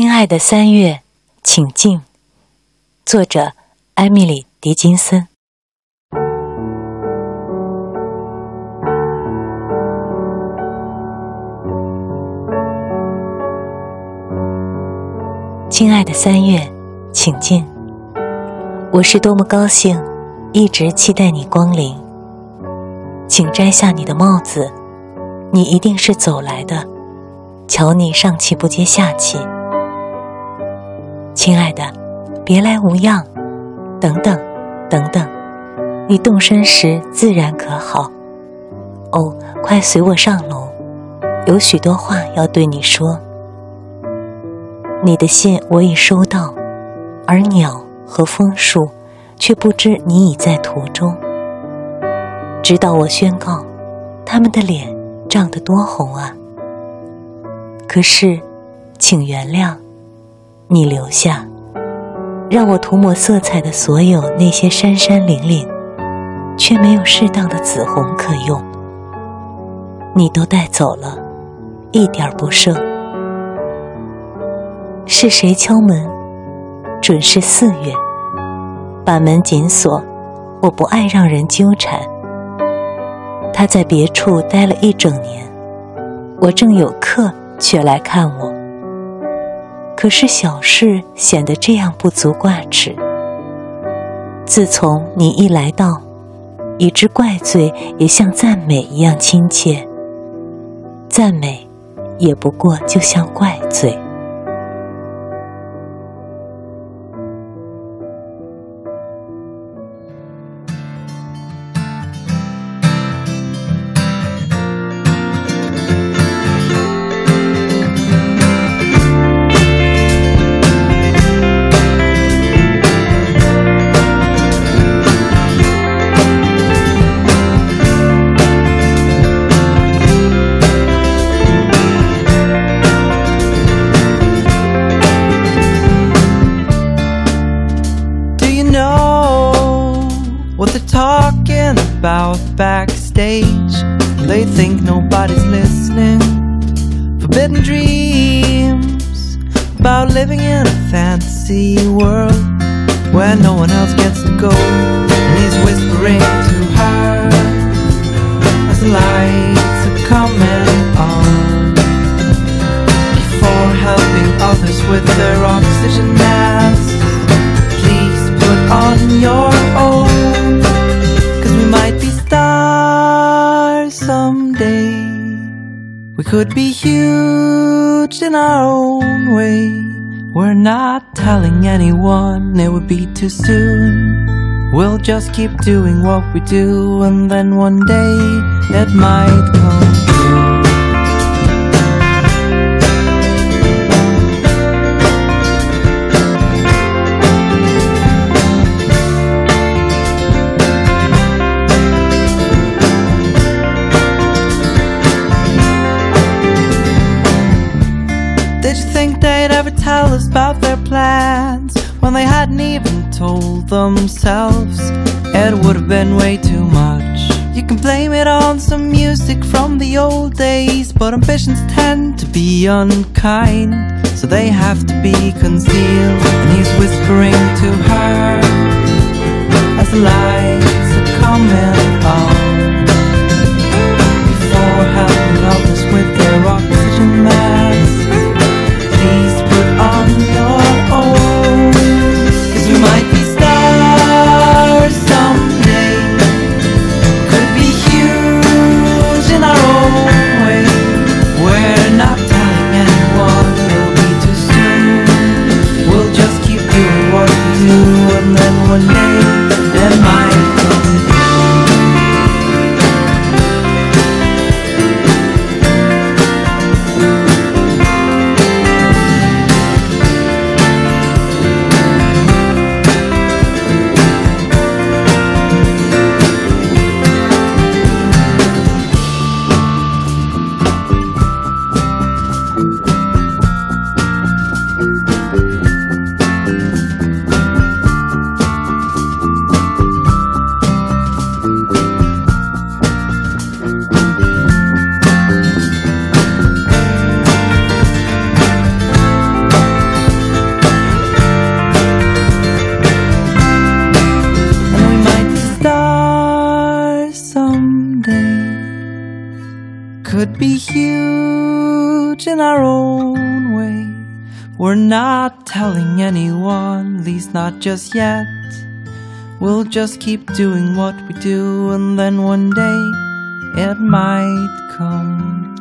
亲爱的三月，请进。作者：艾米丽·狄金森。亲爱的三月，请进。我是多么高兴，一直期待你光临。请摘下你的帽子，你一定是走来的。瞧你上气不接下气。亲爱的，别来无恙。等等，等等，你动身时自然可好？哦，快随我上楼，有许多话要对你说。你的信我已收到，而鸟和枫树却不知你已在途中。直到我宣告，他们的脸涨得多红啊！可是，请原谅。你留下，让我涂抹色彩的所有那些山山岭岭，却没有适当的紫红可用。你都带走了，一点不剩。是谁敲门？准是四月。把门紧锁，我不爱让人纠缠。他在别处待了一整年，我正有课，却来看我。可是小事显得这样不足挂齿。自从你一来到，以致怪罪也像赞美一样亲切。赞美，也不过就像怪罪。About backstage. They think nobody's listening. Forbidden dreams about living in a fantasy world where no one else gets to go. And he's whispering to her as the lights are coming on. Before helping others with their oxygen could be huge in our own way. We're not telling anyone, it would be too soon. We'll just keep doing what we do, and then one day it might come tell us about their plans when they hadn't even told themselves. It would have been way too much. You can blame it on some music from the old days, but ambitions tend to be unkind, so they have to be concealed. And he's whispering to her as the in our own way. We're not telling anyone, at least not just yet. We'll just keep doing what we do, and then one day it might come.